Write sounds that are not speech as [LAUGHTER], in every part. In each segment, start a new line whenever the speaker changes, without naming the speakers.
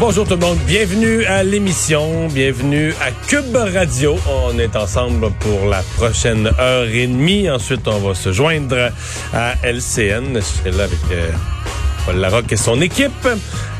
Bonjour tout le monde, bienvenue à l'émission, bienvenue à Cube Radio. On est ensemble pour la prochaine heure et demie. Ensuite, on va se joindre à LCN. Je serai là avec euh, Paul Larocque et son équipe.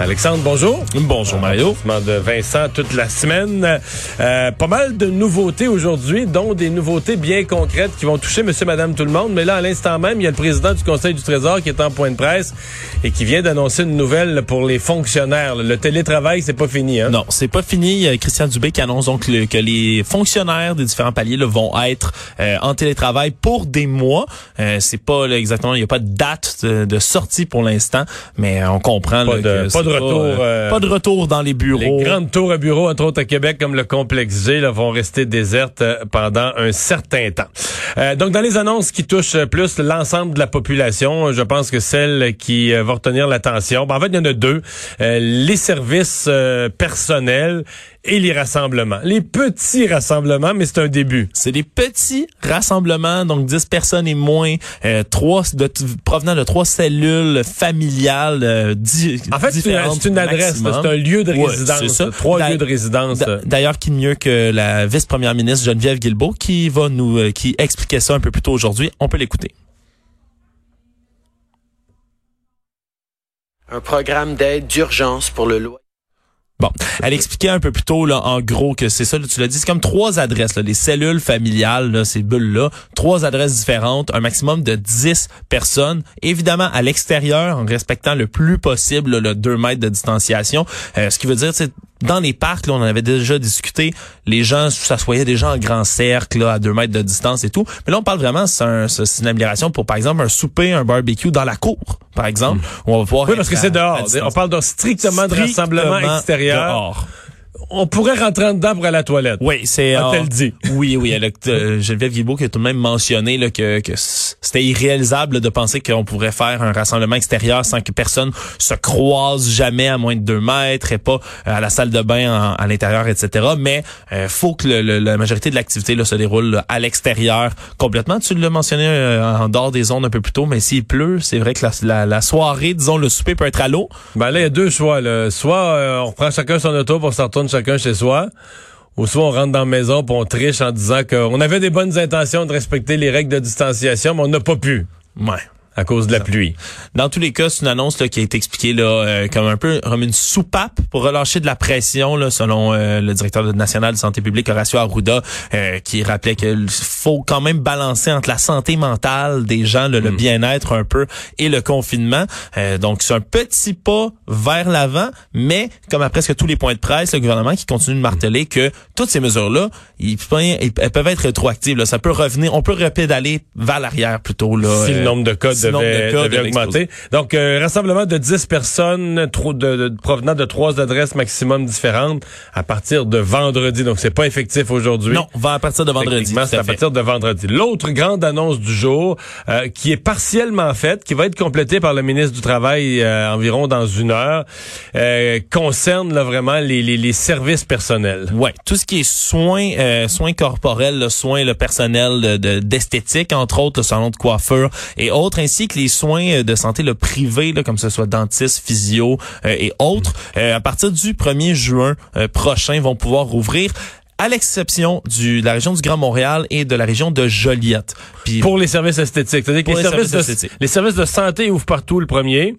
Alexandre, bonjour. Bonjour Mario. de Vincent toute la semaine. Euh, pas mal de nouveautés aujourd'hui, dont des nouveautés bien concrètes qui vont toucher monsieur, madame, tout le monde. Mais là, à l'instant même, il y a le président du Conseil du Trésor qui est en point de presse et qui vient d'annoncer une nouvelle pour les fonctionnaires. Le télétravail, c'est pas fini. Hein?
Non, c'est pas fini. A Christian Dubé qui annonce donc le- que les fonctionnaires des différents paliers là, vont être euh, en télétravail pour des mois. Euh, c'est pas là, exactement, il n'y a pas de date de, de sortie pour l'instant, mais euh, on comprend
Pas
là,
de-
que
pas
c'est
de retour, euh,
pas de retour dans les bureaux.
Les grandes tours à bureaux, entre autres à Québec, comme le complexe G, là, vont rester désertes euh, pendant un certain temps. Euh, donc, dans les annonces qui touchent euh, plus l'ensemble de la population, je pense que celle qui euh, va retenir l'attention, ben, en fait, il y en a deux. Euh, les services euh, personnels et les rassemblements. Les petits rassemblements, mais c'est un début.
C'est des petits rassemblements, donc 10 personnes et moins, euh, trois de, provenant de trois cellules familiales euh, di-
En fait, c'est une, une adresse, c'est un lieu de
Ouais,
résidence.
c'est ça.
Trois lieux de résidence.
D'a- D'ailleurs, qui de mieux que la vice-première ministre Geneviève Guilbeault qui va nous euh, qui expliquait ça un peu plus tôt aujourd'hui. On peut l'écouter.
un programme d'aide d'urgence pour le loyer.
Bon, elle expliquait un peu plus tôt, là, en gros, que c'est ça, là, tu l'as dit, c'est comme trois adresses, les cellules familiales, là, ces bulles-là, trois adresses différentes, un maximum de 10 personnes, évidemment à l'extérieur, en respectant le plus possible le 2 mètres de distanciation. Euh, ce qui veut dire, dans les parcs, là, on en avait déjà discuté, les gens s'assoyaient déjà en grand cercle, là, à 2 mètres de distance et tout. Mais là, on parle vraiment, c'est un- c'est une amélioration pour, par exemple, un souper, un barbecue dans la cour, par exemple, où on va pouvoir
Oui, parce que c'est dehors. On parle de strictement de rassemblement extérieur.
dehors.
On pourrait rentrer en dedans pour aller à la toilette.
Oui, c'est
A-t-elle dit? [LAUGHS]
Oui, oui, elle a, euh, Geneviève Guilbeault qui a tout de même mentionné là, que, que c'était irréalisable de penser qu'on pourrait faire un rassemblement extérieur sans que personne se croise jamais à moins de deux mètres et pas euh, à la salle de bain en- à l'intérieur, etc. Mais euh, faut que le- le- la majorité de l'activité là, se déroule là, à l'extérieur complètement. Tu l'as mentionné euh, en dehors des zones un peu plus tôt, mais s'il pleut, c'est vrai que la, la, la soirée, disons le souper peut être à l'eau.
Ben là, il y a deux choix. Là. Soit euh, on prend chacun son auto pour se retourne chacun chez soi, ou soit on rentre dans la maison pour on triche en disant qu'on avait des bonnes intentions de respecter les règles de distanciation, mais on n'a pas pu
Ouais.
À cause de la pluie.
Dans tous les cas, c'est une annonce là, qui a été expliquée là, euh, comme un peu comme une soupape pour relâcher de la pression, là, selon euh, le directeur national de santé publique Horacio Arruda, euh, qui rappelait qu'il faut quand même balancer entre la santé mentale des gens, le, le bien-être un peu et le confinement. Euh, donc c'est un petit pas vers l'avant, mais comme à presque tous les points de presse, le gouvernement qui continue de marteler que toutes ces mesures-là, ils, elles peuvent être rétroactives. Là. Ça peut revenir, on peut repédaler vers l'arrière plutôt. Là,
si le
euh,
nombre de cas devait,
de
devait augmenter. Donc, euh, rassemblement de 10 personnes trop de, de- provenant de trois adresses maximum différentes à partir de vendredi. Donc, c'est pas effectif aujourd'hui.
Non, va à partir de vendredi.
C'est à partir de vendredi. L'autre grande annonce du jour, euh, qui est partiellement faite, qui va être complétée par le ministre du Travail euh, environ dans une heure, euh, concerne là, vraiment les, les, les services personnels.
Ouais, tout ce qui est soins, euh, soins corporels, là, soins le personnel de- de- d'esthétique, entre autres, le salon de coiffure et autres, ainsi que les soins euh, de santé le privé, là, comme ce soit dentiste, physio euh, et autres, euh, à partir du 1er juin euh, prochain, vont pouvoir rouvrir à l'exception du- de la région du Grand Montréal et de la région de Joliette. Puis
Pour les services esthétiques. C'est-à-dire que les,
les
services,
services
de,
esthétiques.
les services de santé ouvrent partout le premier.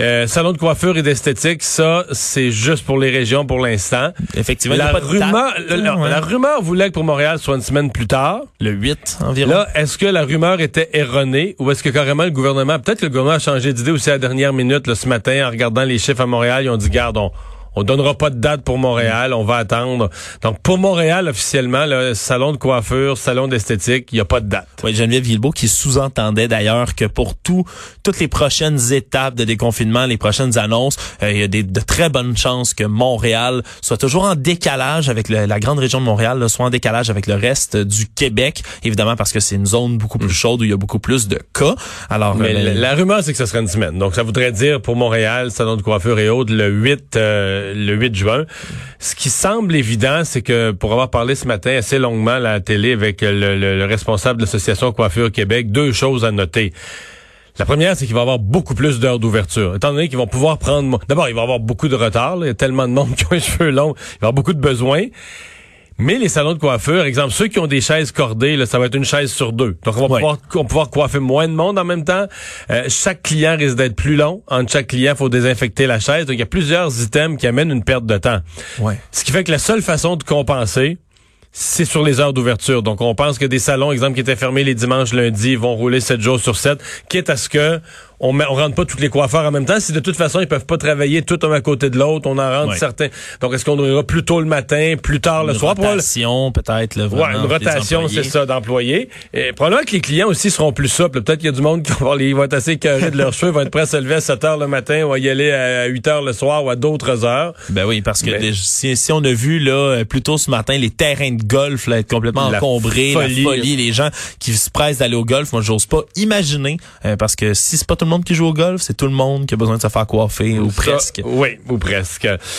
Euh, salon de coiffure et d'esthétique, ça, c'est juste pour les régions pour l'instant.
effectivement, il y a
La
pas de
rumeur, la, la-
ouais.
la rumeur voulait que pour Montréal soit une semaine plus tard.
le 8 environ.
Là, est-ce que la rumeur était erronée ou est-ce que carrément le gouvernement, peut-être que le gouvernement a changé d'idée aussi à la dernière minute là, ce matin en regardant les chiffres à Montréal, ils ont dit, garde, on, On donnera pas de date pour Montréal. On va attendre. Donc, pour Montréal, officiellement, le salon de coiffure, salon d'esthétique, il n'y a pas de date.
Oui, Geneviève Guilbeault qui sous-entendait d'ailleurs que pour tout, toutes les prochaines étapes de déconfinement, les prochaines annonces, euh, il y a des, de très bonnes chances que Montréal soit toujours en décalage avec le, la grande région de Montréal, là, soit en décalage avec le reste du Québec, évidemment parce que c'est une zone beaucoup plus chaude où il y a beaucoup plus de cas. Alors,
Mais
euh,
la, la rumeur, c'est que ce serait une semaine. Donc, ça voudrait dire pour Montréal, salon de coiffure et autres, le 8, euh, le 8 juin. Ce qui semble évident, c'est que pour avoir parlé ce matin assez longuement à la télé avec le, le- le responsable de l'Association Coiffure Québec, deux choses à noter. La première, c'est qu'il va y avoir beaucoup plus d'heures d'ouverture. Étant donné qu'ils vont pouvoir prendre... D'abord, il va y avoir beaucoup de retard. là. Il y a tellement de monde [LAUGHS] qui ont les cheveux longs. Il va y avoir beaucoup de besoins. Mais les salons de coiffure, exemple, ceux qui ont des chaises cordées, là, ça va être une chaise sur deux. Donc, on va, pouvoir, on va pouvoir coiffer moins de monde en même temps. Euh, chaque client risque d'être plus long. Entre chaque client, il faut désinfecter la chaise. Donc, il y a plusieurs items qui amènent une perte de temps.
ouais.
Ce qui fait que la seule façon de compenser, c'est sur les heures d'ouverture. Donc, on pense que des salons, exemple, qui étaient fermés les dimanches, lundis, vont rouler 7 jours sur 7, quitte à ce que on, met, on rentre pas tous les coiffeurs en même temps. Si de toute façon, ils peuvent pas travailler tout un à côté de l'autre, on en rentre
Ouais.
certains. Donc, est-ce qu'on ira plus tôt le matin, plus tard le
Une
soir? Probable-
rotation peut-être. là,
Ouais, une rotation, c'est ça, d'employés. Et probablement que les clients aussi seront plus souples. Peut-être qu'il y a du monde qui va, les- vont être assez carrés de leurs [LAUGHS] cheveux, vont être prêts à se lever à 7 heures le matin ou à y aller à 8 heures le soir ou à d'autres heures.
Ben oui, parce que
Mais-
si, si on a vu là euh, plus tôt ce matin les terrains de golf là, être complètement
La
encombrés,
folie.
la folie, les gens qui se pressent d'aller au golf, moi j'ose pas imaginer euh, parce que si c'est pas tout le monde qui joue au golf, c'est tout le monde qui a besoin de se faire coiffer ou presque.
Oui, ou presque.